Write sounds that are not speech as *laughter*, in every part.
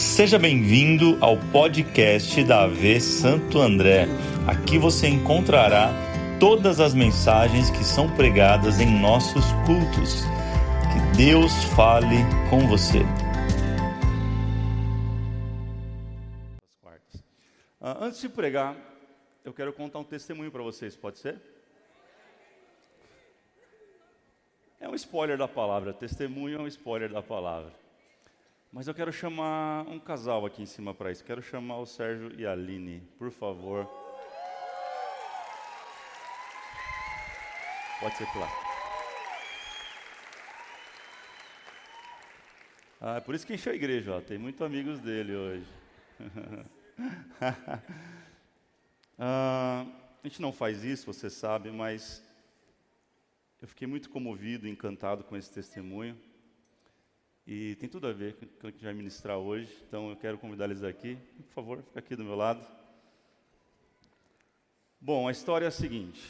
Seja bem-vindo ao podcast da AV Santo André. Aqui você encontrará todas as mensagens que são pregadas em nossos cultos. Que Deus fale com você. Ah, antes de pregar, eu quero contar um testemunho para vocês, pode ser? É um spoiler da palavra, testemunho é um spoiler da palavra. Mas eu quero chamar um casal aqui em cima para isso. Quero chamar o Sérgio e a Aline, por favor. Pode ser lá. Ah, é por isso que encheu a igreja, ó. tem muitos amigos dele hoje. *laughs* ah, a gente não faz isso, você sabe, mas eu fiquei muito comovido, encantado com esse testemunho. E tem tudo a ver com o que a gente vai ministrar hoje. Então eu quero convidar eles aqui. Por favor, fica aqui do meu lado. Bom, a história é a seguinte.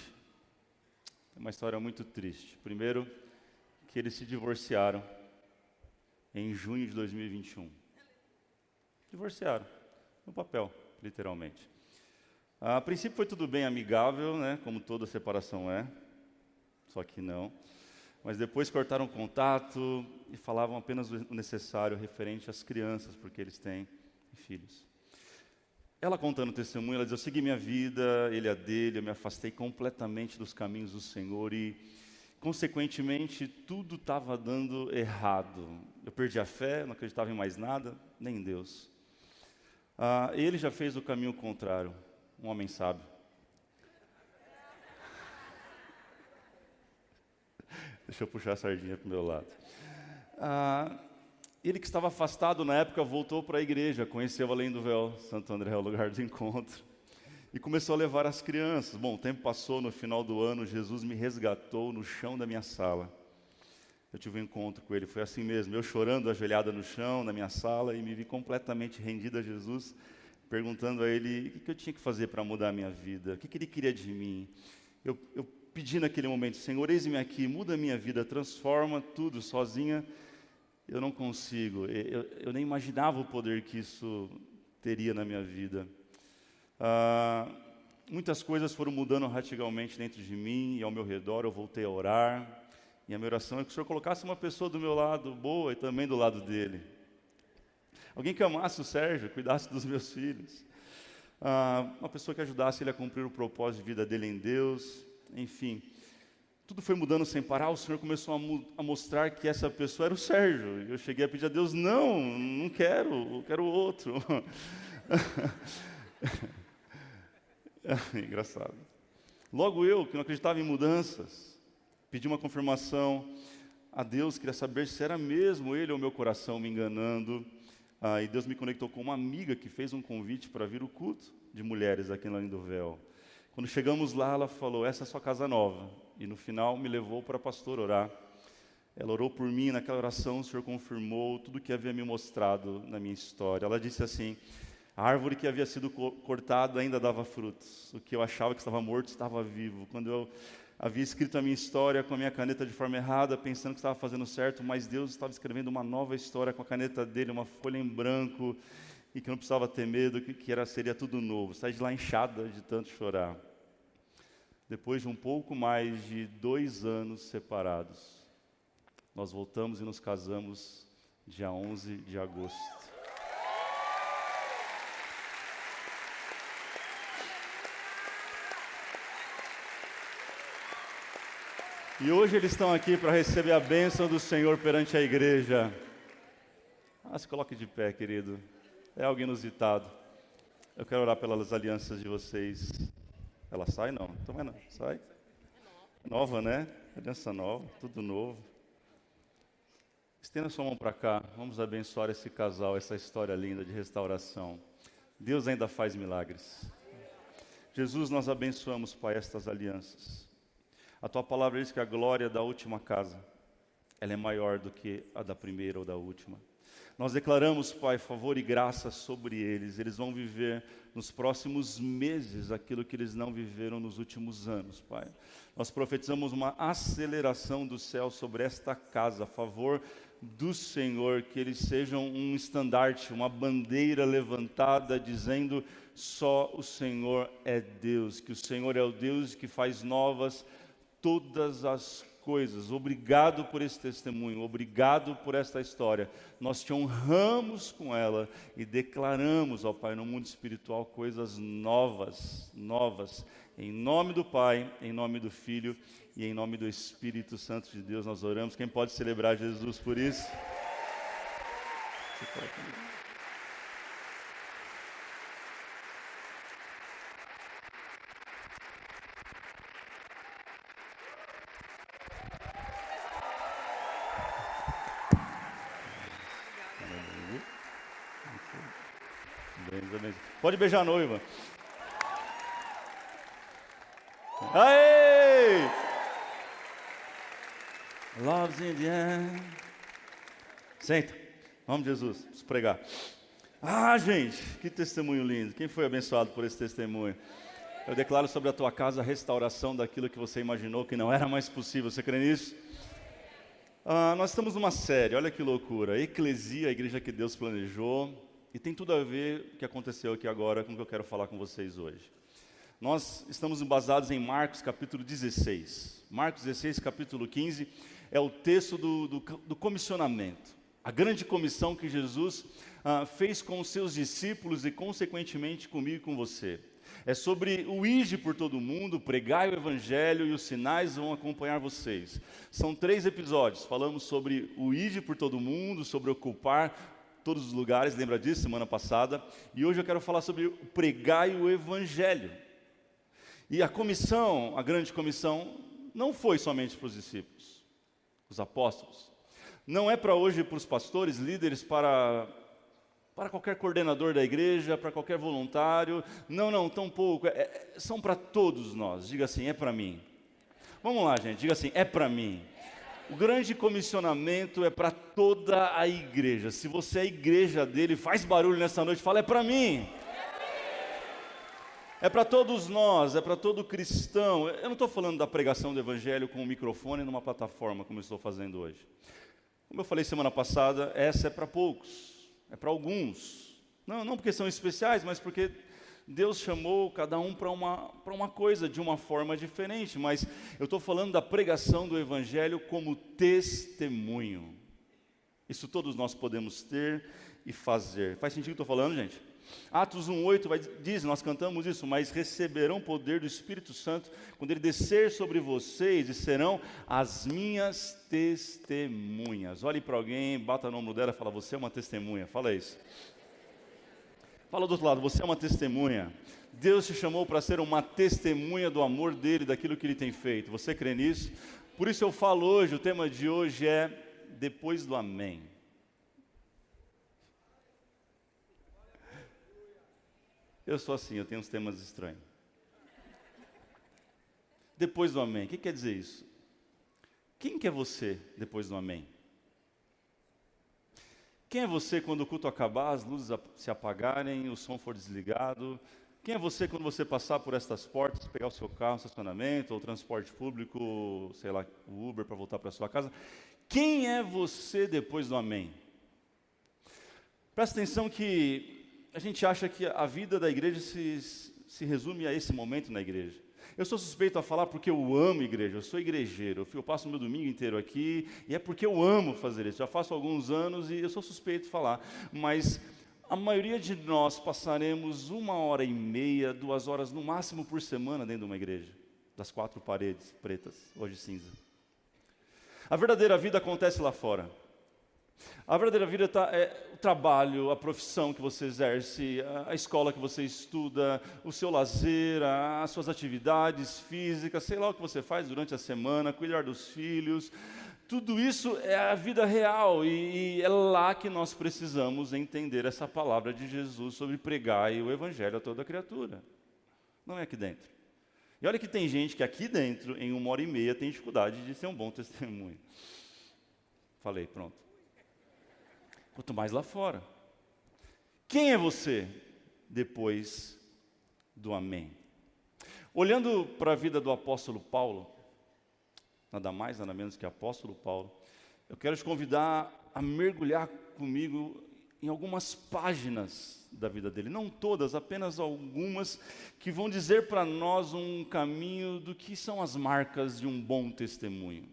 É uma história muito triste. Primeiro, que eles se divorciaram em junho de 2021. Divorciaram, no papel, literalmente. A princípio foi tudo bem amigável, né, como toda separação é, só que não mas depois cortaram contato e falavam apenas o necessário referente às crianças, porque eles têm filhos. Ela contando o testemunho, ela diz: Eu segui minha vida, ele a dele, eu me afastei completamente dos caminhos do Senhor e, consequentemente, tudo estava dando errado. Eu perdi a fé, não acreditava em mais nada, nem em Deus. Ah, ele já fez o caminho contrário, um homem sábio. Deixa eu puxar a sardinha para o meu lado. Ah, ele que estava afastado na época voltou para a igreja, conheceu além do véu, Santo André é o lugar do encontro, e começou a levar as crianças. Bom, o tempo passou, no final do ano, Jesus me resgatou no chão da minha sala. Eu tive um encontro com ele, foi assim mesmo, eu chorando, ajoelhada no chão, na minha sala, e me vi completamente rendido a Jesus, perguntando a ele o que eu tinha que fazer para mudar a minha vida, o que ele queria de mim. Eu, eu pedi naquele momento: Senhor, eis-me aqui, muda a minha vida, transforma tudo sozinha. Eu não consigo, eu, eu nem imaginava o poder que isso teria na minha vida. Ah, muitas coisas foram mudando radicalmente dentro de mim e ao meu redor. Eu voltei a orar. E a minha oração é que o Senhor colocasse uma pessoa do meu lado boa e também do lado dele. Alguém que amasse o Sérgio, cuidasse dos meus filhos. Ah, uma pessoa que ajudasse ele a cumprir o propósito de vida dele em Deus enfim. Tudo foi mudando sem parar, o Senhor começou a, a mostrar que essa pessoa era o Sérgio. Eu cheguei a pedir a Deus: não, não quero, eu quero outro. *laughs* Engraçado. Logo eu, que não acreditava em mudanças, pedi uma confirmação a Deus, queria saber se era mesmo Ele ou meu coração me enganando. Ah, e Deus me conectou com uma amiga que fez um convite para vir o culto de mulheres aqui na Linha do Véu. Quando chegamos lá, ela falou: Essa é a sua casa nova. E no final me levou para a pastora orar. Ela orou por mim, naquela oração o Senhor confirmou tudo que havia me mostrado na minha história. Ela disse assim: a árvore que havia sido cortada ainda dava frutos. O que eu achava que estava morto estava vivo. Quando eu havia escrito a minha história com a minha caneta de forma errada, pensando que estava fazendo certo, mas Deus estava escrevendo uma nova história com a caneta dele, uma folha em branco e que não precisava ter medo, que, que era, seria tudo novo. Saí de lá inchada de tanto chorar. Depois de um pouco mais de dois anos separados, nós voltamos e nos casamos dia 11 de agosto. E hoje eles estão aqui para receber a bênção do Senhor perante a igreja. Ah, se coloque de pé, querido é algo inusitado. Eu quero orar pelas alianças de vocês. Ela sai? Não. Não. Sai? Nova, né? Aliança nova, tudo novo. Estenda sua mão para cá. Vamos abençoar esse casal, essa história linda de restauração. Deus ainda faz milagres. Jesus, nós abençoamos, Pai, estas alianças. A tua palavra diz que a glória da última casa ela é maior do que a da primeira ou da última. Nós declaramos, Pai, favor e graça sobre eles. Eles vão viver nos próximos meses aquilo que eles não viveram nos últimos anos, Pai. Nós profetizamos uma aceleração do céu sobre esta casa, a favor do Senhor, que eles sejam um estandarte, uma bandeira levantada dizendo: só o Senhor é Deus, que o Senhor é o Deus que faz novas todas as coisas. Obrigado por esse testemunho, obrigado por esta história. Nós te honramos com ela e declaramos, ó Pai, no mundo espiritual coisas novas, novas. Em nome do Pai, em nome do Filho e em nome do Espírito Santo de Deus nós oramos. Quem pode celebrar Jesus por isso? Você pode. Pode beijar a noiva. Aê! Love's in the. Senta. Vamos, Jesus. Vamos pregar. Ah, gente, que testemunho lindo. Quem foi abençoado por esse testemunho? Eu declaro sobre a tua casa a restauração daquilo que você imaginou que não era mais possível. Você crê nisso? Ah, nós estamos numa série, olha que loucura. Eclesia, a igreja que Deus planejou. E tem tudo a ver o que aconteceu aqui agora com o que eu quero falar com vocês hoje. Nós estamos baseados em Marcos capítulo 16. Marcos 16, capítulo 15, é o texto do, do, do comissionamento. A grande comissão que Jesus ah, fez com os seus discípulos e, consequentemente, comigo e com você. É sobre o ide por todo mundo, pregai o evangelho e os sinais vão acompanhar vocês. São três episódios. Falamos sobre o ide por todo mundo, sobre ocupar todos os lugares, lembra disso semana passada? E hoje eu quero falar sobre o pregai o evangelho. E a comissão, a grande comissão, não foi somente para os discípulos, os apóstolos. Não é para hoje para os pastores, líderes, para para qualquer coordenador da igreja, para qualquer voluntário. Não, não, tão pouco. É, é são para todos nós. Diga assim, é para mim. Vamos lá, gente. Diga assim, é para mim. O grande comissionamento é para toda a igreja. Se você é a igreja dele, faz barulho nessa noite, fala: é para mim. É para todos nós, é para todo cristão. Eu não estou falando da pregação do evangelho com um microfone numa plataforma, como eu estou fazendo hoje. Como eu falei semana passada, essa é para poucos, é para alguns. Não, não porque são especiais, mas porque Deus chamou cada um para uma, uma coisa de uma forma diferente, mas eu estou falando da pregação do Evangelho como testemunho. Isso todos nós podemos ter e fazer. Faz sentido o que estou falando, gente? Atos 1,8 diz, nós cantamos isso, mas receberão poder do Espírito Santo quando ele descer sobre vocês e serão as minhas testemunhas. Olhe para alguém, bata no ombro dela e fala, você é uma testemunha. Fala isso. Fala do outro lado, você é uma testemunha. Deus te chamou para ser uma testemunha do amor dele, daquilo que ele tem feito. Você crê nisso? Por isso eu falo hoje, o tema de hoje é depois do amém. Eu sou assim, eu tenho uns temas estranhos. Depois do amém, o que quer dizer isso? Quem que é você depois do amém? Quem é você quando o culto acabar, as luzes se apagarem, o som for desligado? Quem é você quando você passar por estas portas, pegar o seu carro, estacionamento, ou transporte público, sei lá, o Uber para voltar para sua casa? Quem é você depois do amém? Presta atenção que a gente acha que a vida da igreja se, se resume a esse momento na igreja. Eu sou suspeito a falar porque eu amo igreja, eu sou igrejeiro, eu passo o meu domingo inteiro aqui e é porque eu amo fazer isso. Já faço alguns anos e eu sou suspeito a falar, mas a maioria de nós passaremos uma hora e meia, duas horas no máximo por semana dentro de uma igreja, das quatro paredes pretas, hoje cinza. A verdadeira vida acontece lá fora. A verdadeira vida tá, é o trabalho, a profissão que você exerce, a, a escola que você estuda, o seu lazer, a, as suas atividades físicas, sei lá o que você faz durante a semana, cuidar dos filhos. Tudo isso é a vida real e, e é lá que nós precisamos entender essa palavra de Jesus sobre pregar e o evangelho a toda criatura. Não é aqui dentro. E olha que tem gente que aqui dentro, em uma hora e meia, tem dificuldade de ser um bom testemunho. Falei, pronto. Quanto mais lá fora. Quem é você depois do Amém? Olhando para a vida do apóstolo Paulo, nada mais, nada menos que apóstolo Paulo, eu quero te convidar a mergulhar comigo em algumas páginas da vida dele, não todas, apenas algumas, que vão dizer para nós um caminho do que são as marcas de um bom testemunho.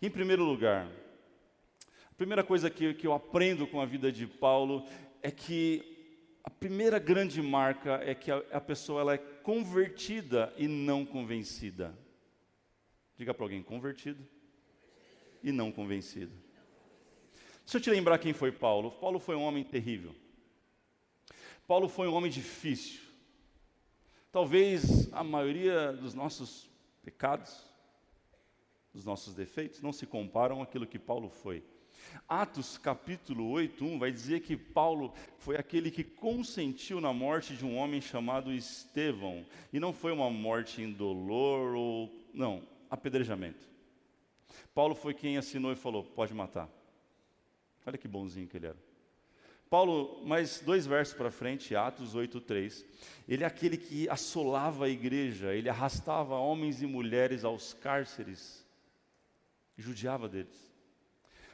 Em primeiro lugar, primeira coisa que, que eu aprendo com a vida de Paulo é que a primeira grande marca é que a, a pessoa ela é convertida e não convencida. Diga para alguém, convertido e não convencido. Deixa eu te lembrar quem foi Paulo. Paulo foi um homem terrível. Paulo foi um homem difícil. Talvez a maioria dos nossos pecados, dos nossos defeitos, não se comparam àquilo que Paulo foi. Atos capítulo 8, 1 vai dizer que Paulo foi aquele que consentiu na morte de um homem chamado Estevão. E não foi uma morte indolor ou. Não, apedrejamento. Paulo foi quem assinou e falou: pode matar. Olha que bonzinho que ele era. Paulo, mais dois versos para frente, Atos 8:3. Ele é aquele que assolava a igreja, ele arrastava homens e mulheres aos cárceres, judiava deles.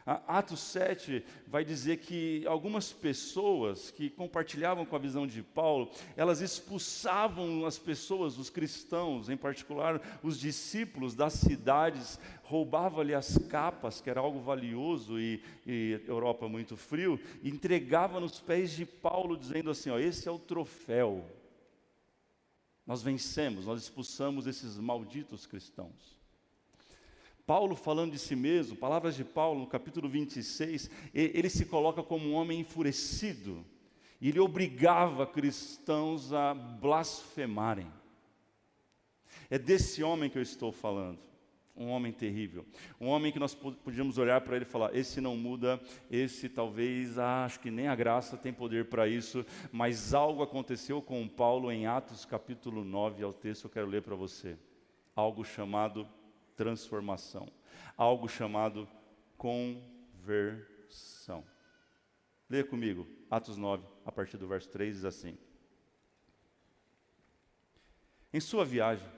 Atos 7 vai dizer que algumas pessoas que compartilhavam com a visão de Paulo, elas expulsavam as pessoas, os cristãos, em particular os discípulos das cidades, roubavam-lhe as capas, que era algo valioso e, e Europa muito frio, e entregava nos pés de Paulo, dizendo assim: ó, esse é o troféu. Nós vencemos, nós expulsamos esses malditos cristãos. Paulo falando de si mesmo, palavras de Paulo no capítulo 26, ele se coloca como um homem enfurecido, e ele obrigava cristãos a blasfemarem. É desse homem que eu estou falando, um homem terrível, um homem que nós podíamos olhar para ele e falar: esse não muda, esse talvez, ah, acho que nem a graça tem poder para isso, mas algo aconteceu com Paulo em Atos capítulo 9, é o texto que eu quero ler para você, algo chamado transformação, algo chamado conversão. Leia comigo, Atos 9, a partir do verso 3, diz assim: Em sua viagem,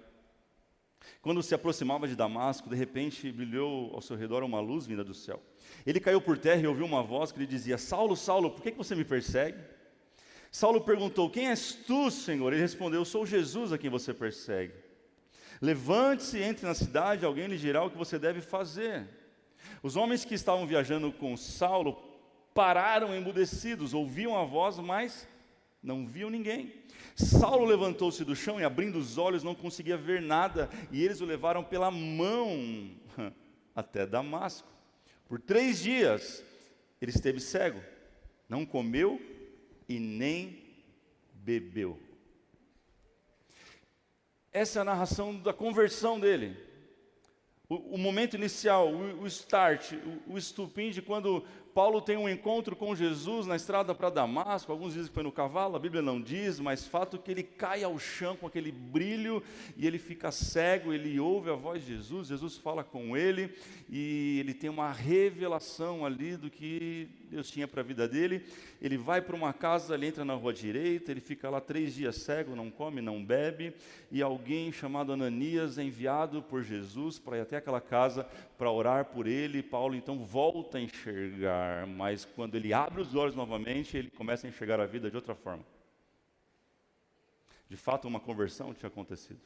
quando se aproximava de Damasco, de repente brilhou ao seu redor uma luz vinda do céu. Ele caiu por terra e ouviu uma voz que lhe dizia: Saulo, Saulo, por que você me persegue? Saulo perguntou: Quem és tu, Senhor? Ele respondeu: Sou Jesus a quem você persegue. Levante-se, entre na cidade, alguém lhe dirá o que você deve fazer. Os homens que estavam viajando com Saulo pararam emudecidos, ouviam a voz, mas não viam ninguém. Saulo levantou-se do chão e, abrindo os olhos, não conseguia ver nada, e eles o levaram pela mão *laughs* até Damasco. Por três dias ele esteve cego, não comeu e nem bebeu. Essa é a narração da conversão dele. O, o momento inicial, o, o start, o, o estupim de quando Paulo tem um encontro com Jesus na estrada para Damasco, alguns dizem que foi no cavalo, a Bíblia não diz, mas fato que ele cai ao chão com aquele brilho e ele fica cego, ele ouve a voz de Jesus, Jesus fala com ele e ele tem uma revelação ali do que Deus tinha para a vida dele. Ele vai para uma casa, ele entra na rua direita, ele fica lá três dias cego, não come, não bebe, e alguém chamado Ananias é enviado por Jesus para ir até aquela casa para orar por ele. Paulo então volta a enxergar mas quando ele abre os olhos novamente, ele começa a enxergar a vida de outra forma. De fato, uma conversão tinha acontecido.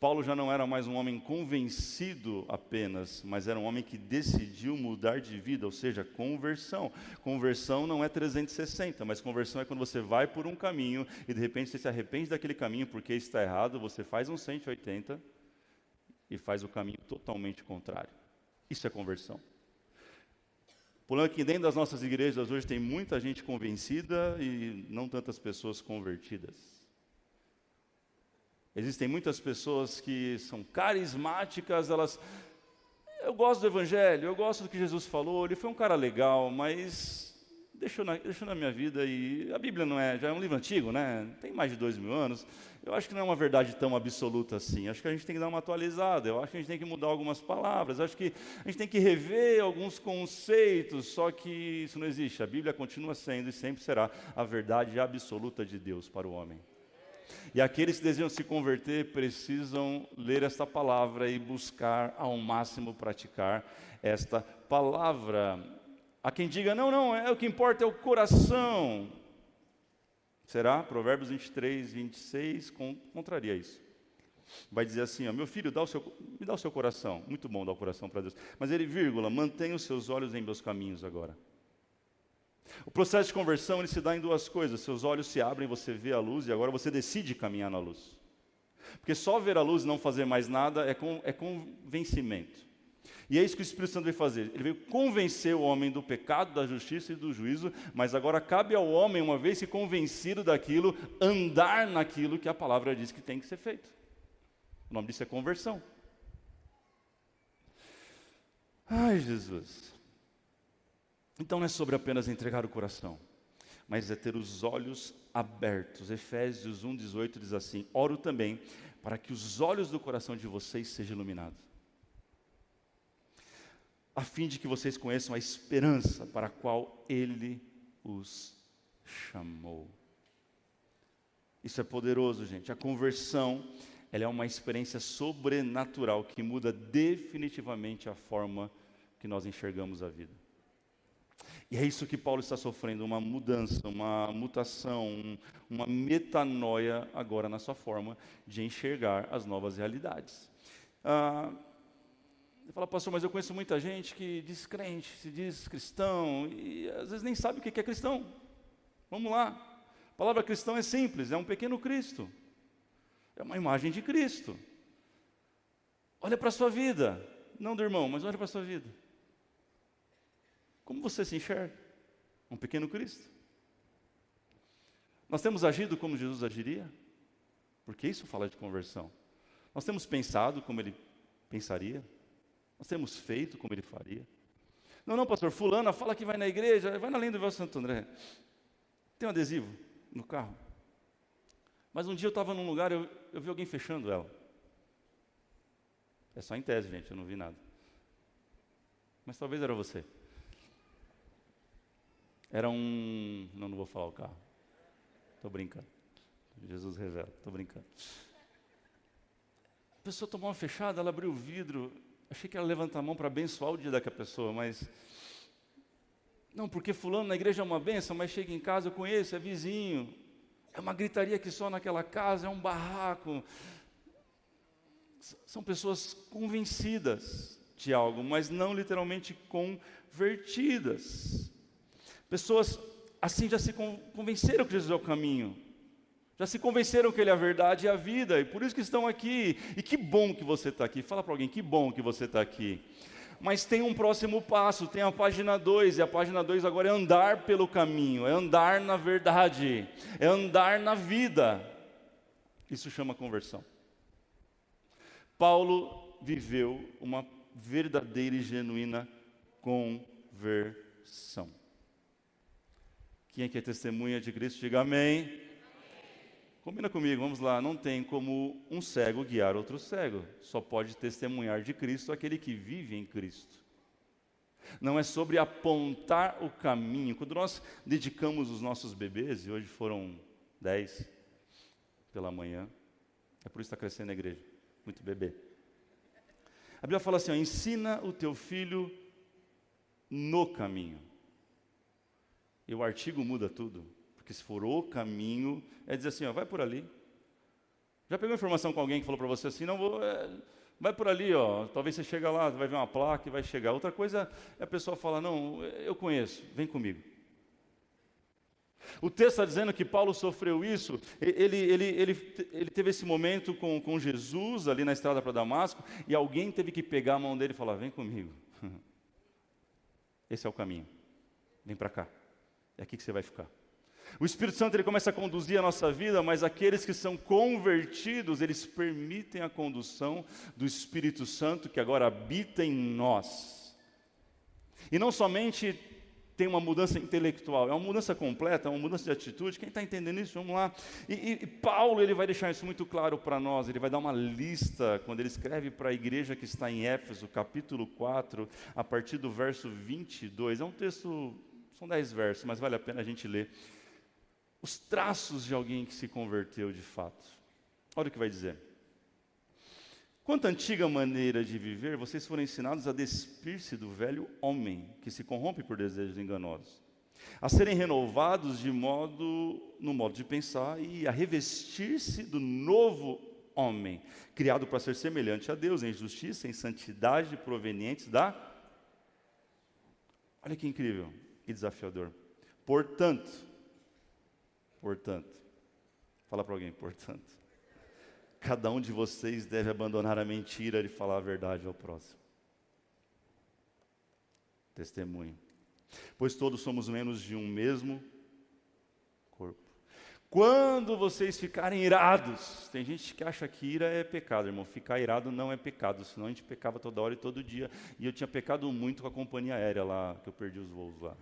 Paulo já não era mais um homem convencido apenas, mas era um homem que decidiu mudar de vida, ou seja, conversão. Conversão não é 360, mas conversão é quando você vai por um caminho e de repente você se arrepende daquele caminho porque está errado, você faz um 180 e faz o caminho totalmente contrário. Isso é conversão. Porém, que dentro das nossas igrejas hoje tem muita gente convencida e não tantas pessoas convertidas. Existem muitas pessoas que são carismáticas, elas. Eu gosto do Evangelho, eu gosto do que Jesus falou, ele foi um cara legal, mas deixou na, deixou na minha vida e a Bíblia não é, já é um livro antigo, né? Tem mais de dois mil anos. Eu acho que não é uma verdade tão absoluta assim. Acho que a gente tem que dar uma atualizada. Eu acho que a gente tem que mudar algumas palavras. Acho que a gente tem que rever alguns conceitos. Só que isso não existe. A Bíblia continua sendo e sempre será a verdade absoluta de Deus para o homem. E aqueles que desejam se converter precisam ler esta palavra e buscar ao máximo praticar esta palavra. Há quem diga, não, não, é o que importa é o coração. Será? Provérbios 23, 26 contraria isso. Vai dizer assim, ó, meu filho, dá o seu, me dá o seu coração. Muito bom dar o coração para Deus. Mas ele, vírgula, mantenha os seus olhos em meus caminhos agora. O processo de conversão ele se dá em duas coisas. Seus olhos se abrem, você vê a luz e agora você decide caminhar na luz. Porque só ver a luz e não fazer mais nada é, com, é convencimento. E é isso que o Espírito Santo veio fazer. Ele veio convencer o homem do pecado, da justiça e do juízo, mas agora cabe ao homem, uma vez se convencido daquilo, andar naquilo que a palavra diz que tem que ser feito. O nome disso é conversão. Ai, Jesus. Então não é sobre apenas entregar o coração, mas é ter os olhos abertos. Efésios 1,18 diz assim: Oro também para que os olhos do coração de vocês sejam iluminados a fim de que vocês conheçam a esperança para a qual Ele os chamou. Isso é poderoso, gente. A conversão, ela é uma experiência sobrenatural que muda definitivamente a forma que nós enxergamos a vida. E é isso que Paulo está sofrendo, uma mudança, uma mutação, uma metanoia agora na sua forma de enxergar as novas realidades. Ah, você fala, pastor, mas eu conheço muita gente que diz crente, se diz cristão, e às vezes nem sabe o que é cristão. Vamos lá. A palavra cristão é simples, é um pequeno Cristo. É uma imagem de Cristo. Olha para a sua vida. Não do irmão, mas olha para a sua vida. Como você se enxerga? Um pequeno Cristo. Nós temos agido como Jesus agiria? Porque isso fala de conversão. Nós temos pensado como ele pensaria? Nós temos feito como ele faria. Não, não, pastor, fulana fala que vai na igreja, vai na Lenda do Véu Santo André. Tem um adesivo no carro. Mas um dia eu estava num lugar, eu, eu vi alguém fechando ela. É só em tese, gente, eu não vi nada. Mas talvez era você. Era um. Não, não vou falar o carro. Estou brincando. Jesus revela, estou brincando. A pessoa tomou uma fechada, ela abriu o vidro, Achei que ela levantar a mão para abençoar o dia daquela pessoa, mas. Não, porque fulano na igreja é uma benção, mas chega em casa, eu conheço, é vizinho. É uma gritaria que só naquela casa, é um barraco. São pessoas convencidas de algo, mas não literalmente convertidas. Pessoas assim já se convenceram que Jesus é o caminho. Já se convenceram que Ele é a verdade e a vida, e por isso que estão aqui. E que bom que você está aqui. Fala para alguém, que bom que você está aqui. Mas tem um próximo passo, tem a página 2, e a página 2 agora é andar pelo caminho, é andar na verdade, é andar na vida. Isso chama conversão. Paulo viveu uma verdadeira e genuína conversão. Quem é que é testemunha de Cristo, diga amém. Combina comigo, vamos lá. Não tem como um cego guiar outro cego. Só pode testemunhar de Cristo aquele que vive em Cristo. Não é sobre apontar o caminho. Quando nós dedicamos os nossos bebês, e hoje foram dez pela manhã, é por isso que está crescendo a igreja. Muito bebê. A Bíblia fala assim: ó, ensina o teu filho no caminho. E o artigo muda tudo. Porque se for o caminho, é dizer assim, ó, vai por ali. Já pegou informação com alguém que falou para você assim, não vou, é, vai por ali, ó, talvez você chega lá, vai ver uma placa e vai chegar. Outra coisa é a pessoa falar, não, eu conheço, vem comigo. O texto está dizendo que Paulo sofreu isso, ele, ele, ele, ele teve esse momento com, com Jesus ali na estrada para Damasco, e alguém teve que pegar a mão dele e falar: Vem comigo. *laughs* Esse é o caminho. Vem para cá. É aqui que você vai ficar. O Espírito Santo ele começa a conduzir a nossa vida, mas aqueles que são convertidos, eles permitem a condução do Espírito Santo que agora habita em nós. E não somente tem uma mudança intelectual, é uma mudança completa, é uma mudança de atitude. Quem está entendendo isso, vamos lá. E, e, e, Paulo ele vai deixar isso muito claro para nós. Ele vai dar uma lista quando ele escreve para a igreja que está em Éfeso, capítulo 4, a partir do verso 22. É um texto, são dez versos, mas vale a pena a gente ler. Os traços de alguém que se converteu de fato. Olha o que vai dizer. Quanto à antiga maneira de viver, vocês foram ensinados a despir-se do velho homem, que se corrompe por desejos enganosos, a serem renovados de modo, no modo de pensar e a revestir-se do novo homem, criado para ser semelhante a Deus em justiça, em santidade provenientes da. Olha que incrível e desafiador. Portanto, portanto, fala para alguém, portanto cada um de vocês deve abandonar a mentira e falar a verdade ao próximo. Testemunho. Pois todos somos membros de um mesmo corpo. Quando vocês ficarem irados, tem gente que acha que ira é pecado, irmão. Ficar irado não é pecado, senão a gente pecava toda hora e todo dia. E eu tinha pecado muito com a companhia aérea lá, que eu perdi os voos lá.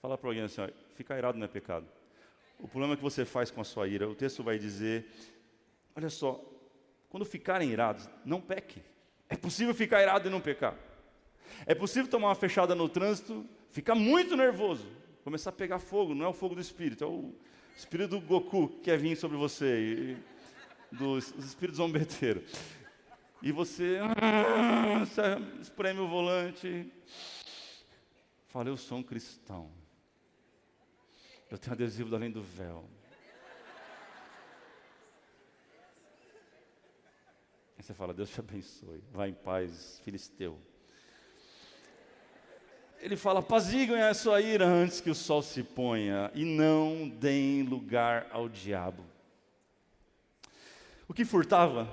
Fala para alguém assim: ó, ficar irado não é pecado. O problema é que você faz com a sua ira. O texto vai dizer: olha só, quando ficarem irados, não pequem. É possível ficar irado e não pecar. É possível tomar uma fechada no trânsito, ficar muito nervoso, começar a pegar fogo. Não é o fogo do espírito, é o espírito do Goku que quer vir sobre você, e, dos espíritos zombeteiros. E você, você espreme o volante. Fala, eu sou um cristão. Eu tenho adesivo do além do véu. Aí você fala, Deus te abençoe. Vá em paz, filisteu. Ele fala, apaziguem a sua ira antes que o sol se ponha e não deem lugar ao diabo. O que furtava,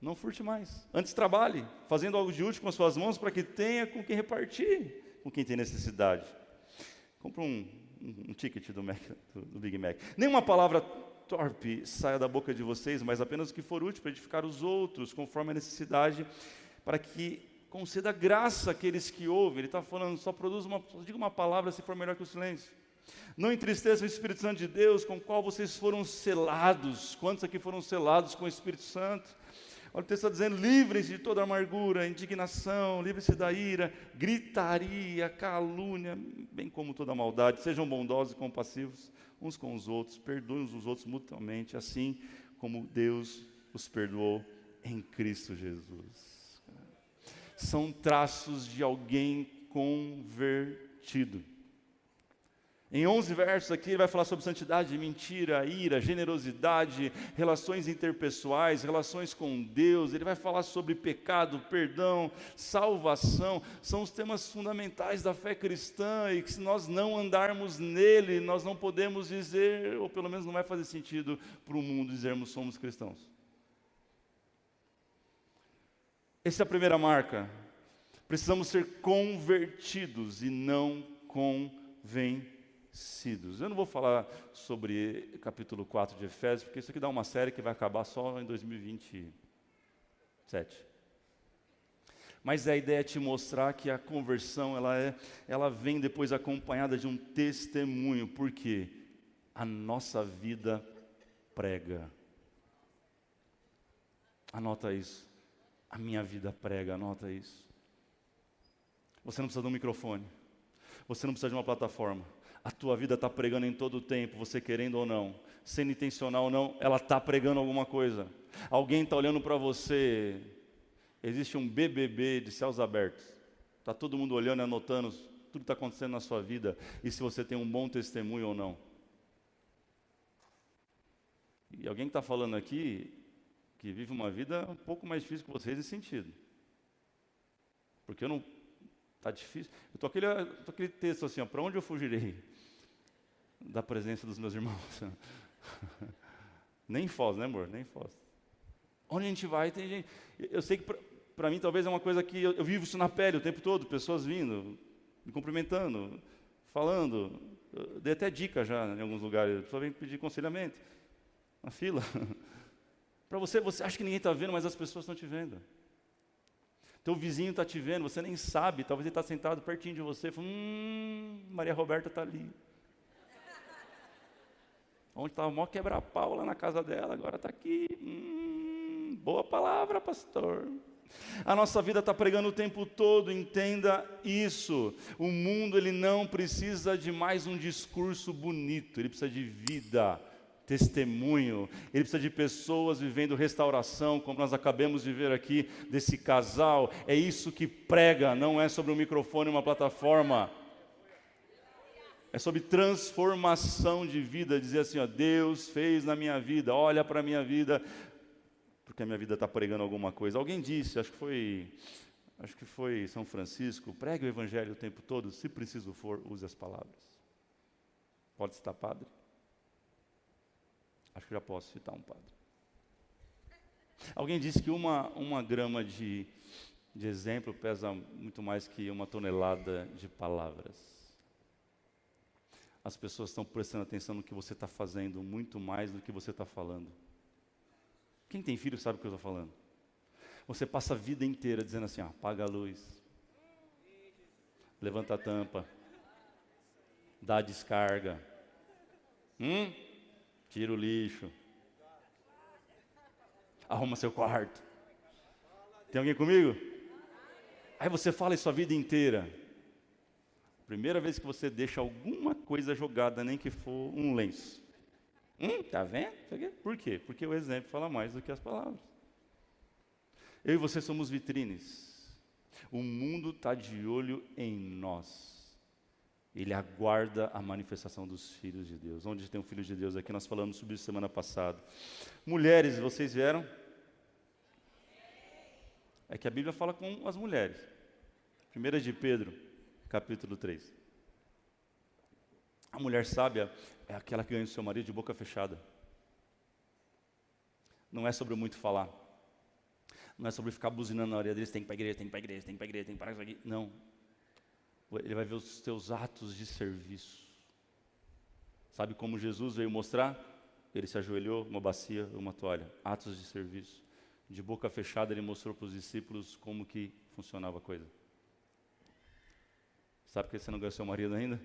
não furte mais. Antes trabalhe, fazendo algo de útil com as suas mãos para que tenha com quem repartir, com quem tem necessidade. Compra um um ticket do, Mac, do, Big Mac. Nenhuma palavra torpe saia da boca de vocês, mas apenas o que for útil para edificar os outros, conforme a necessidade, para que conceda graça àqueles que ouvem. Ele está falando, só produz uma, só diga uma palavra se for melhor que o silêncio. Não entristeça o Espírito Santo de Deus, com o qual vocês foram selados. Quantos aqui foram selados com o Espírito Santo? Olha o texto está dizendo: livrem-se de toda amargura, indignação, livrem-se da ira, gritaria, calúnia, bem como toda maldade. Sejam bondosos e compassivos uns com os outros, perdoem uns os outros mutuamente, assim como Deus os perdoou em Cristo Jesus. São traços de alguém convertido. Em 11 versos aqui ele vai falar sobre santidade, mentira, ira, generosidade, relações interpessoais, relações com Deus. Ele vai falar sobre pecado, perdão, salvação. São os temas fundamentais da fé cristã e que se nós não andarmos nele, nós não podemos dizer, ou pelo menos não vai fazer sentido para o mundo dizermos somos cristãos. Essa é a primeira marca. Precisamos ser convertidos e não convencidos Eu não vou falar sobre capítulo 4 de Efésios, porque isso aqui dá uma série que vai acabar só em 2027. Mas a ideia é te mostrar que a conversão ela, é, ela vem depois acompanhada de um testemunho, porque a nossa vida prega. Anota isso. A minha vida prega, anota isso. Você não precisa de um microfone. Você não precisa de uma plataforma a tua vida está pregando em todo o tempo, você querendo ou não, sendo intencional ou não, ela está pregando alguma coisa. Alguém está olhando para você. Existe um BBB de céus abertos. Está todo mundo olhando anotando tudo que está acontecendo na sua vida e se você tem um bom testemunho ou não. E alguém que está falando aqui que vive uma vida um pouco mais difícil que vocês nesse sentido. Porque eu não. Está difícil. Eu estou aquele, tô aquele texto assim, para onde eu fugirei? Da presença dos meus irmãos. *laughs* Nem Foz, né, amor? Nem Foz. Onde a gente vai, tem gente. Eu sei que para mim talvez é uma coisa que eu, eu, vivo isso na pele o tempo todo, pessoas vindo, me cumprimentando, falando. Eu dei até dica já em alguns lugares. A pessoa vem pedir aconselhamento na fila. *laughs* para você, você acha que ninguém está vendo, mas as pessoas estão te vendo. Teu vizinho está te vendo, você nem sabe, talvez ele está sentado pertinho de você, fala, hum, Maria Roberta está ali. Onde estava maior quebra-pau lá na casa dela, agora está aqui. Hum, boa palavra, pastor. A nossa vida está pregando o tempo todo, entenda isso. O mundo ele não precisa de mais um discurso bonito, ele precisa de vida, testemunho, ele precisa de pessoas vivendo restauração, como nós acabamos de ver aqui desse casal. É isso que prega, não é sobre um microfone, uma plataforma. É sobre transformação de vida, dizer assim, ó, Deus fez na minha vida, olha para a minha vida, porque a minha vida está pregando alguma coisa. Alguém disse, acho que foi, acho que foi São Francisco, pregue o evangelho o tempo todo, se preciso for, use as palavras. Pode citar padre? Acho que já posso citar um padre. Alguém disse que uma, uma grama de, de exemplo pesa muito mais que uma tonelada de palavras. As pessoas estão prestando atenção no que você está fazendo muito mais do que você está falando. Quem tem filho sabe o que eu estou falando. Você passa a vida inteira dizendo assim: ó, apaga a luz, levanta a tampa, dá a descarga, hum? tira o lixo, arruma seu quarto. Tem alguém comigo? Aí você fala isso a vida inteira. Primeira vez que você deixa alguma coisa jogada, nem que for um lenço. Hum, tá vendo? Por quê? Porque o exemplo fala mais do que as palavras. Eu e você somos vitrines. O mundo está de olho em nós. Ele aguarda a manifestação dos filhos de Deus. Onde tem um filho de Deus aqui? Nós falamos sobre isso semana passada. Mulheres, vocês vieram? É que a Bíblia fala com as mulheres. Primeira de Pedro, capítulo 3. A mulher sábia é aquela que ganha o seu marido de boca fechada. Não é sobre muito falar. Não é sobre ficar buzinando na orelha deles, tem que ir para a igreja, tem que ir para a igreja, tem que ir para a igreja, tem que ir para igreja. Não. Ele vai ver os teus atos de serviço. Sabe como Jesus veio mostrar? Ele se ajoelhou, uma bacia, uma toalha. Atos de serviço. De boca fechada, ele mostrou para os discípulos como que funcionava a coisa. Sabe por que você não ganhou seu marido ainda?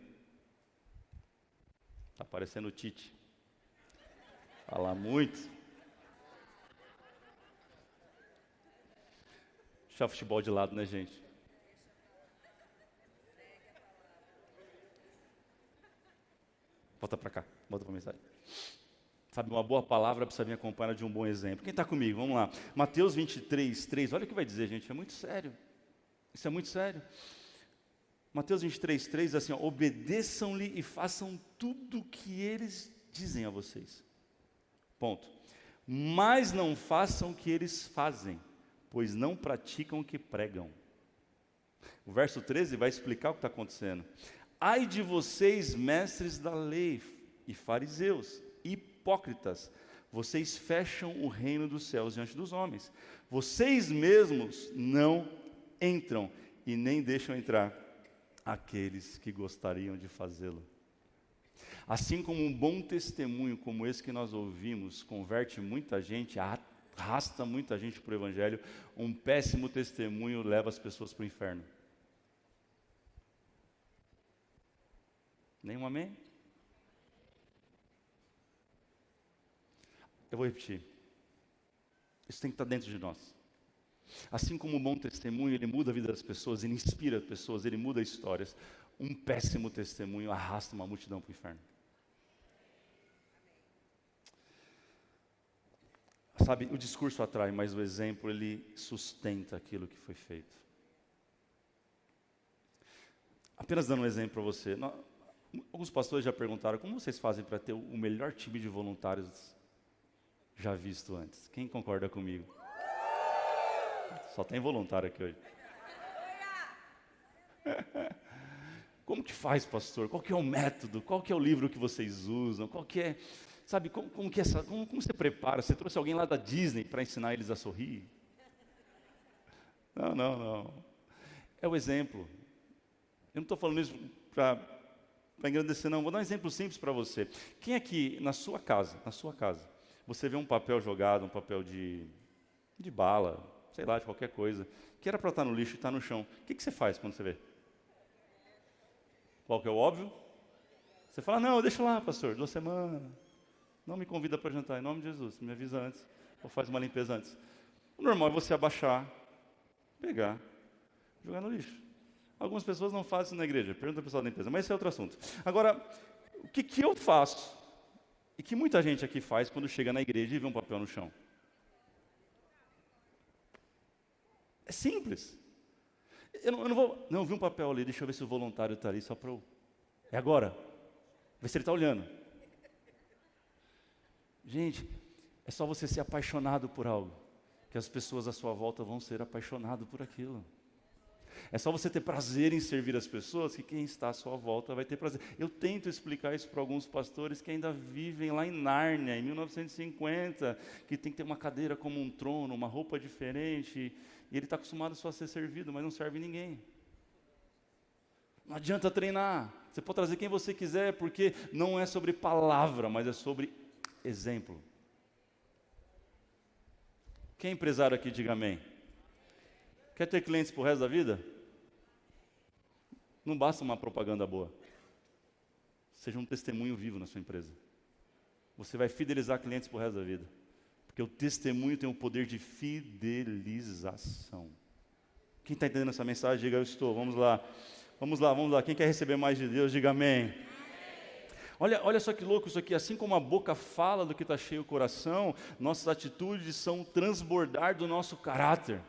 Está parecendo o Tite. Fala muito. Deixa o futebol de lado, né, gente? Volta para cá, volta para a mensagem. Sabe, uma boa palavra precisa vir acompanhada de um bom exemplo. Quem está comigo? Vamos lá. Mateus 23, 3. Olha o que vai dizer, gente. É muito sério. Isso é muito sério. Mateus 23, 3 assim: obedeçam-lhe e façam tudo o que eles dizem a vocês. Ponto. Mas não façam o que eles fazem, pois não praticam o que pregam. O verso 13 vai explicar o que está acontecendo. Ai de vocês, mestres da lei e fariseus, hipócritas, vocês fecham o reino dos céus diante dos homens. Vocês mesmos não entram e nem deixam entrar aqueles que gostariam de fazê-lo. Assim como um bom testemunho como esse que nós ouvimos converte muita gente, arrasta muita gente para o Evangelho, um péssimo testemunho leva as pessoas para o inferno. Nenhum amém? Eu vou repetir. Isso tem que estar dentro de nós. Assim como um bom testemunho, ele muda a vida das pessoas, ele inspira as pessoas, ele muda histórias. Um péssimo testemunho arrasta uma multidão para o inferno. Sabe, o discurso atrai, mas o exemplo ele sustenta aquilo que foi feito. Apenas dando um exemplo para você. Alguns pastores já perguntaram como vocês fazem para ter o melhor time de voluntários já visto antes. Quem concorda comigo? Só tem voluntário aqui hoje. *laughs* Como que faz, pastor? Qual que é o método? Qual que é o livro que vocês usam? Qual que é, sabe, como, como que é essa, como, como você prepara? Você trouxe alguém lá da Disney para ensinar eles a sorrir? Não, não, não. É o exemplo. Eu não estou falando isso para engrandecer, não. Vou dar um exemplo simples para você. Quem aqui, na sua casa, na sua casa, você vê um papel jogado, um papel de, de bala, sei lá, de qualquer coisa, que era para estar no lixo e está no chão. O que, que você faz quando você vê? Qual que é o óbvio? Você fala, não, deixa lá, pastor, duas semanas. Não me convida para jantar, em nome de Jesus, me avisa antes, ou faz uma limpeza antes. O normal é você abaixar, pegar, jogar no lixo. Algumas pessoas não fazem isso na igreja, pergunta ao pessoal da limpeza, mas esse é outro assunto. Agora, o que, que eu faço, e que muita gente aqui faz quando chega na igreja e vê um papel no chão? É simples. Eu não, eu não vou. Não, vi um papel ali, deixa eu ver se o voluntário está ali só para eu. É agora. Vê se ele está olhando. Gente, é só você ser apaixonado por algo, que as pessoas à sua volta vão ser apaixonadas por aquilo. É só você ter prazer em servir as pessoas, que quem está à sua volta vai ter prazer. Eu tento explicar isso para alguns pastores que ainda vivem lá em Nárnia, em 1950, que tem que ter uma cadeira como um trono, uma roupa diferente, e ele está acostumado só a ser servido, mas não serve ninguém. Não adianta treinar. Você pode trazer quem você quiser, porque não é sobre palavra, mas é sobre exemplo. Quem é empresário aqui, diga amém. Quer ter clientes para o resto da vida? Não basta uma propaganda boa. Seja um testemunho vivo na sua empresa. Você vai fidelizar clientes para o resto da vida. Porque o testemunho tem o poder de fidelização. Quem está entendendo essa mensagem, diga eu estou. Vamos lá. Vamos lá, vamos lá. Quem quer receber mais de Deus, diga amém. Olha, olha só que louco isso aqui. Assim como a boca fala do que está cheio o coração, nossas atitudes são transbordar do nosso caráter.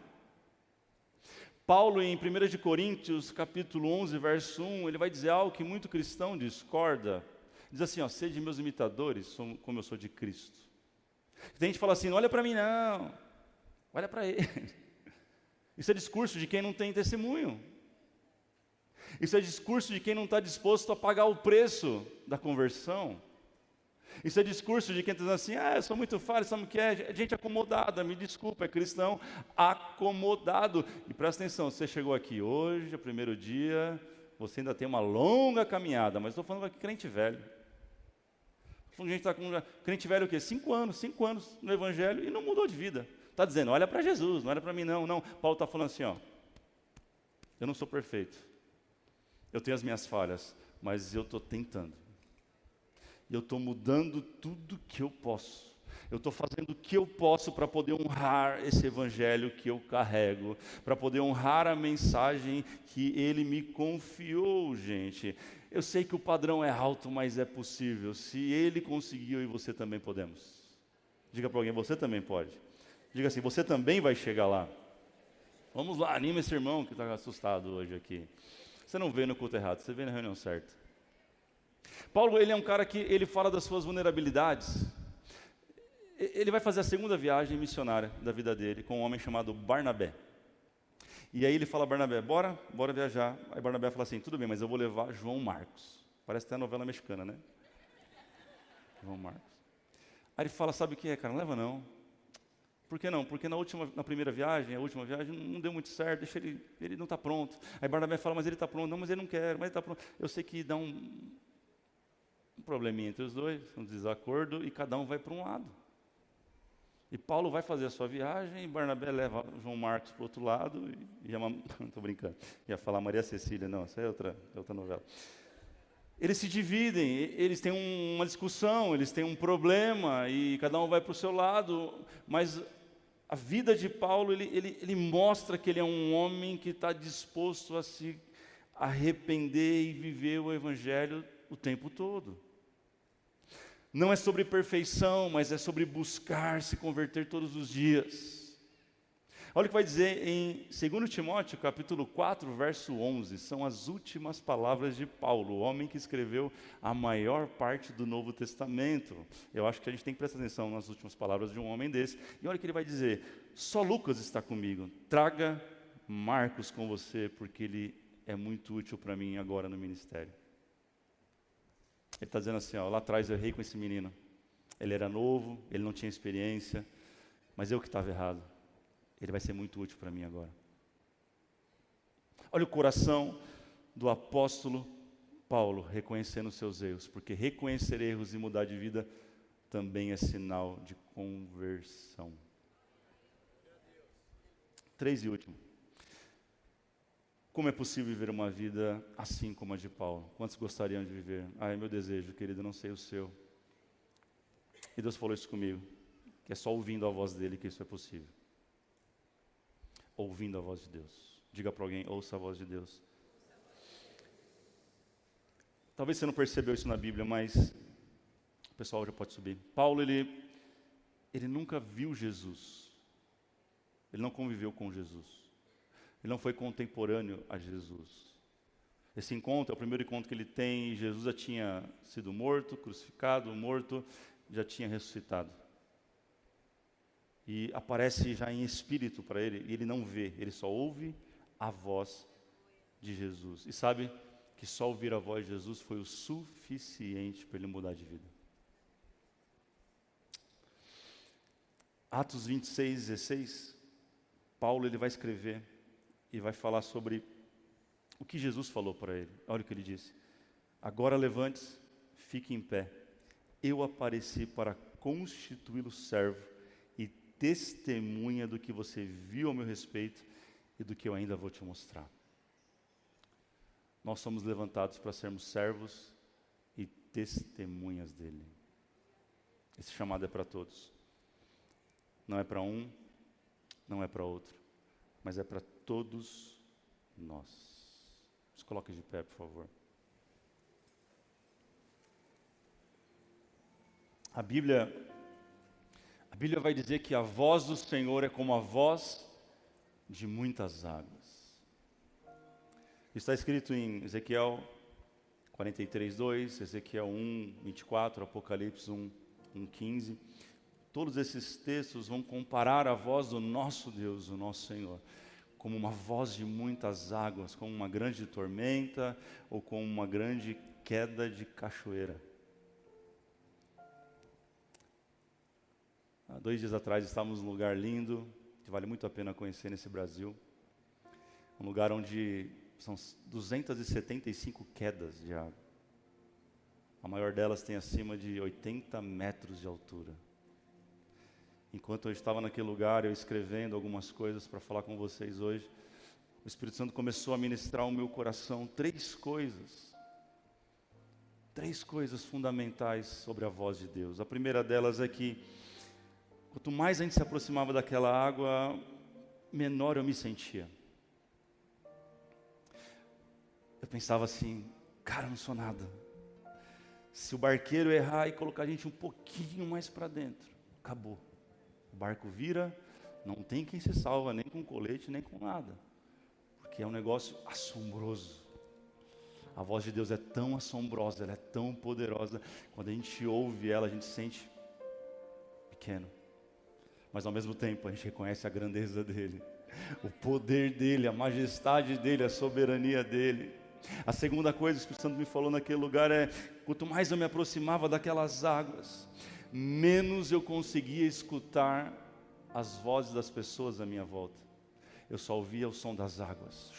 Paulo, em 1 de Coríntios, capítulo 11, verso 1, ele vai dizer algo que muito cristão discorda. Diz assim, ó, sede meus imitadores, como eu sou de Cristo. Tem gente que fala assim, não olha para mim não, olha para ele. *laughs* Isso é discurso de quem não tem testemunho. Isso é discurso de quem não está disposto a pagar o preço da conversão. Isso é discurso de quem está dizendo assim, ah, eu sou muito falho, sabe o que é? É gente acomodada, me desculpa, é cristão acomodado. E presta atenção, você chegou aqui hoje, é o primeiro dia, você ainda tem uma longa caminhada, mas estou falando aqui crente velho. A gente está com crente velho o quê? Cinco anos, cinco anos no Evangelho e não mudou de vida. Está dizendo, olha para Jesus, não olha para mim não, não. Paulo está falando assim, ó, eu não sou perfeito, eu tenho as minhas falhas, mas eu estou tentando eu estou mudando tudo que eu posso. Eu estou fazendo o que eu posso para poder honrar esse evangelho que eu carrego, para poder honrar a mensagem que ele me confiou, gente. Eu sei que o padrão é alto, mas é possível. Se ele conseguiu e você também podemos. Diga para alguém, você também pode. Diga assim, você também vai chegar lá. Vamos lá, anima esse irmão que está assustado hoje aqui. Você não veio no culto errado, você veio na reunião certa. Paulo, ele é um cara que ele fala das suas vulnerabilidades. Ele vai fazer a segunda viagem missionária da vida dele com um homem chamado Barnabé. E aí ele fala a Barnabé, bora, bora viajar. Aí Barnabé fala assim, tudo bem, mas eu vou levar João Marcos. Parece até novela mexicana, né? João Marcos. Aí ele fala, sabe o que é, cara? Não leva não. Por que não? Porque na, última, na primeira viagem, a última viagem, não deu muito certo, deixa ele, ele não está pronto. Aí Barnabé fala, mas ele está pronto. Não, mas ele não quer, mas ele está pronto. Eu sei que dá um, um probleminha entre os dois, um desacordo, e cada um vai para um lado. E Paulo vai fazer a sua viagem, e Barnabé leva João Marcos para o outro lado, e, e estou *laughs* brincando, ia falar Maria Cecília, não, essa é outra, é outra novela. Eles se dividem, eles têm uma discussão, eles têm um problema, e cada um vai para o seu lado, mas a vida de Paulo, ele, ele, ele mostra que ele é um homem que está disposto a se arrepender e viver o Evangelho o tempo todo. Não é sobre perfeição, mas é sobre buscar se converter todos os dias. Olha o que vai dizer em 2 Timóteo, capítulo 4, verso 11. São as últimas palavras de Paulo, o homem que escreveu a maior parte do Novo Testamento. Eu acho que a gente tem que prestar atenção nas últimas palavras de um homem desse. E olha o que ele vai dizer: Só Lucas está comigo. Traga Marcos com você, porque ele é muito útil para mim agora no ministério. Ele está dizendo assim: ó, lá atrás eu errei com esse menino. Ele era novo, ele não tinha experiência, mas eu que estava errado. Ele vai ser muito útil para mim agora. Olha o coração do apóstolo Paulo reconhecendo seus erros, porque reconhecer erros e mudar de vida também é sinal de conversão. Três e último. Como é possível viver uma vida assim como a de Paulo? Quantos gostariam de viver? Ah, é meu desejo, querido, não sei o seu. E Deus falou isso comigo, que é só ouvindo a voz dele que isso é possível. Ouvindo a voz de Deus. Diga para alguém, ouça a voz de Deus. Talvez você não percebeu isso na Bíblia, mas o pessoal já pode subir. Paulo, ele, ele nunca viu Jesus. Ele não conviveu com Jesus. Ele não foi contemporâneo a Jesus. Esse encontro é o primeiro encontro que ele tem. Jesus já tinha sido morto, crucificado, morto, já tinha ressuscitado. E aparece já em espírito para ele, e ele não vê, ele só ouve a voz de Jesus. E sabe que só ouvir a voz de Jesus foi o suficiente para ele mudar de vida. Atos 26, 16, Paulo ele vai escrever e vai falar sobre o que Jesus falou para ele. Olha o que ele disse: Agora levante-se, fique em pé. Eu apareci para constituí-lo servo e testemunha do que você viu a meu respeito e do que eu ainda vou te mostrar. Nós somos levantados para sermos servos e testemunhas dele. Esse chamado é para todos. Não é para um, não é para outro, mas é para todos nós. Se coloque de pé, por favor. A Bíblia, a Bíblia vai dizer que a voz do Senhor é como a voz de muitas águas. Está escrito em Ezequiel 43, 2, Ezequiel 1, 24, Apocalipse 1, 1, 15. Todos esses textos vão comparar a voz do nosso Deus, o nosso Senhor como uma voz de muitas águas, como uma grande tormenta ou como uma grande queda de cachoeira. Há dois dias atrás estávamos num lugar lindo, que vale muito a pena conhecer nesse Brasil. Um lugar onde são 275 quedas de água. A maior delas tem acima de 80 metros de altura. Enquanto eu estava naquele lugar, eu escrevendo algumas coisas para falar com vocês hoje, o Espírito Santo começou a ministrar ao meu coração três coisas. Três coisas fundamentais sobre a voz de Deus. A primeira delas é que, quanto mais a gente se aproximava daquela água, menor eu me sentia. Eu pensava assim, cara, eu não sou nada. Se o barqueiro errar e colocar a gente um pouquinho mais para dentro, acabou. O barco vira, não tem quem se salva, nem com colete, nem com nada. Porque é um negócio assombroso. A voz de Deus é tão assombrosa, ela é tão poderosa. Quando a gente ouve ela, a gente se sente pequeno. Mas ao mesmo tempo, a gente reconhece a grandeza dele, o poder dele, a majestade dele, a soberania dele. A segunda coisa que o Santo me falou naquele lugar é: quanto mais eu me aproximava daquelas águas, menos eu conseguia escutar as vozes das pessoas à minha volta. Eu só ouvia o som das águas.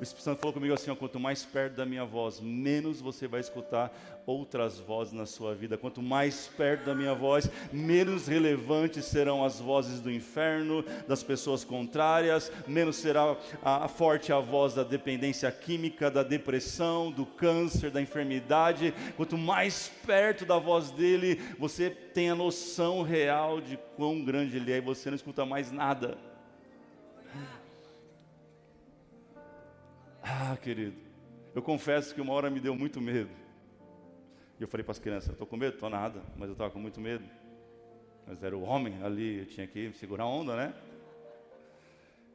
O Espírito Santo falou comigo assim: ó, quanto mais perto da minha voz, menos você vai escutar outras vozes na sua vida. Quanto mais perto da minha voz, menos relevantes serão as vozes do inferno, das pessoas contrárias, menos será a, a forte a voz da dependência química, da depressão, do câncer, da enfermidade. Quanto mais perto da voz dele, você tem a noção real de quão grande ele é e você não escuta mais nada. Ah, querido, eu confesso que uma hora me deu muito medo. E eu falei para as crianças: estou com medo? Estou nada, mas eu estava com muito medo. Mas era o homem ali, eu tinha que segurar a onda, né?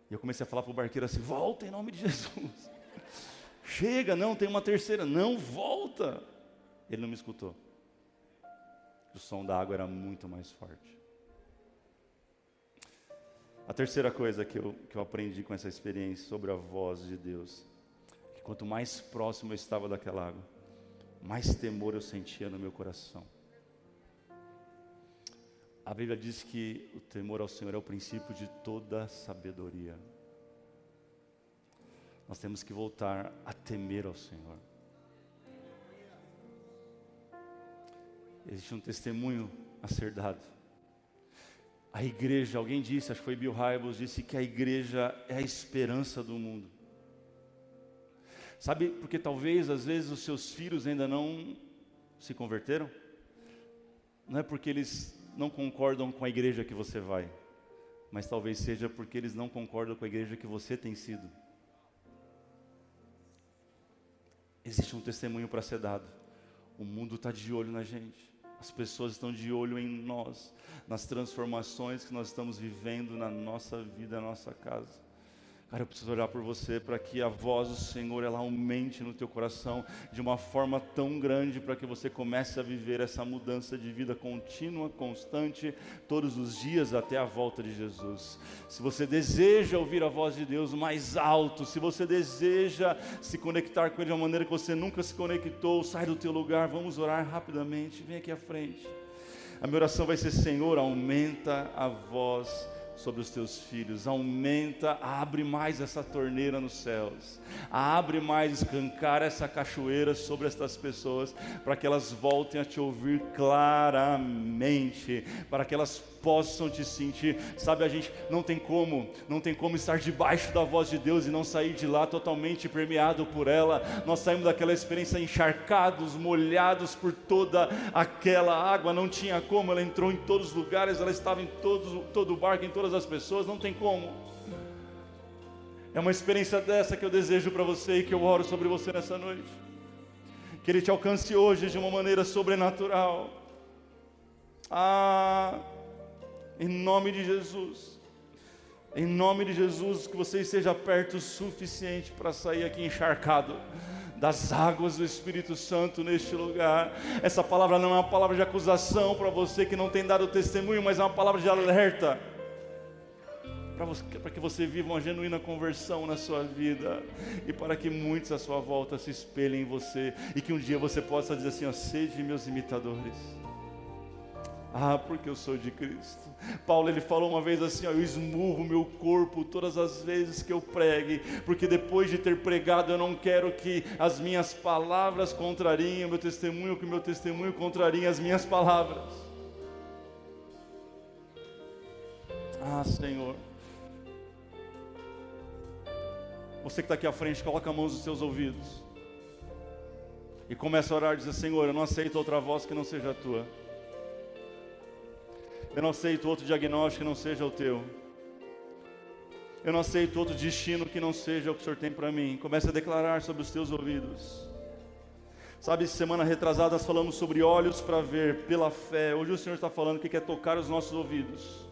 E eu comecei a falar para o barqueiro assim: volta em nome de Jesus. *laughs* Chega, não, tem uma terceira. Não, volta. Ele não me escutou. O som da água era muito mais forte. A terceira coisa que eu, que eu aprendi com essa experiência sobre a voz de Deus Quanto mais próximo eu estava daquela água, mais temor eu sentia no meu coração. A Bíblia diz que o temor ao Senhor é o princípio de toda sabedoria. Nós temos que voltar a temer ao Senhor. Existe um testemunho a ser dado. A igreja, alguém disse, acho que foi Bill Hybels, disse que a igreja é a esperança do mundo. Sabe, porque talvez às vezes os seus filhos ainda não se converteram? Não é porque eles não concordam com a igreja que você vai, mas talvez seja porque eles não concordam com a igreja que você tem sido. Existe um testemunho para ser dado. O mundo está de olho na gente. As pessoas estão de olho em nós, nas transformações que nós estamos vivendo na nossa vida, na nossa casa. Cara, eu preciso orar por você para que a voz do Senhor ela aumente no teu coração de uma forma tão grande para que você comece a viver essa mudança de vida contínua, constante, todos os dias até a volta de Jesus. Se você deseja ouvir a voz de Deus mais alto, se você deseja se conectar com Ele de uma maneira que você nunca se conectou, sai do teu lugar, vamos orar rapidamente, vem aqui à frente. A minha oração vai ser: Senhor, aumenta a voz sobre os teus filhos, aumenta, abre mais essa torneira nos céus, abre mais, escancar essa cachoeira sobre estas pessoas, para que elas voltem a te ouvir claramente, para que elas possam te sentir. Sabe, a gente não tem como, não tem como estar debaixo da voz de Deus e não sair de lá totalmente permeado por ela. Nós saímos daquela experiência encharcados, molhados por toda aquela água, não tinha como, ela entrou em todos os lugares, ela estava em todos, todo o barco, em todas as pessoas, não tem como. É uma experiência dessa que eu desejo para você e que eu oro sobre você nessa noite. Que Ele te alcance hoje de uma maneira sobrenatural. Ah, em nome de Jesus. Em nome de Jesus, que você esteja perto o suficiente para sair aqui encharcado das águas do Espírito Santo neste lugar. Essa palavra não é uma palavra de acusação para você que não tem dado testemunho, mas é uma palavra de alerta para que você viva uma genuína conversão na sua vida e para que muitos à sua volta se espelhem em você e que um dia você possa dizer assim: ó, sede meus imitadores. Ah, porque eu sou de Cristo. Paulo ele falou uma vez assim: ó, eu esmurro meu corpo todas as vezes que eu pregue, porque depois de ter pregado eu não quero que as minhas palavras contrariem o meu testemunho, que o meu testemunho contrariem as minhas palavras. Ah, Senhor. Você que está aqui à frente, coloca a mão nos seus ouvidos. E começa a orar e dizer: Senhor, eu não aceito outra voz que não seja a tua. Eu não aceito outro diagnóstico que não seja o teu. Eu não aceito outro destino que não seja o que o Senhor tem para mim. Comece a declarar sobre os teus ouvidos. Sabe, semana retrasada nós falamos sobre olhos para ver pela fé. Hoje o Senhor está falando que quer tocar os nossos ouvidos.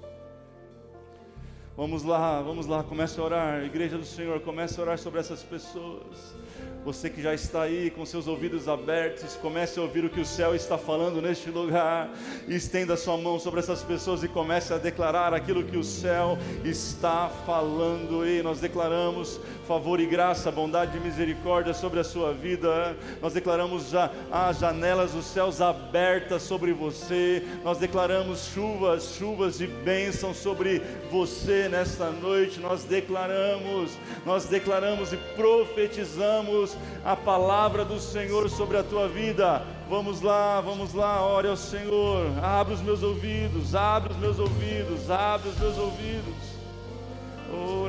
Vamos lá, vamos lá, comece a orar. Igreja do Senhor, comece a orar sobre essas pessoas. Você que já está aí com seus ouvidos abertos, comece a ouvir o que o céu está falando neste lugar. Estenda sua mão sobre essas pessoas e comece a declarar aquilo que o céu está falando. E nós declaramos favor e graça, bondade e misericórdia sobre a sua vida. Nós declaramos já as janelas dos céus abertas sobre você. Nós declaramos chuvas, chuvas de bênção sobre você nesta noite. Nós declaramos, nós declaramos e profetizamos a palavra do Senhor sobre a tua vida. Vamos lá, vamos lá, ore ao Senhor. Abre os meus ouvidos, abre os meus ouvidos, abre os meus ouvidos. Oh,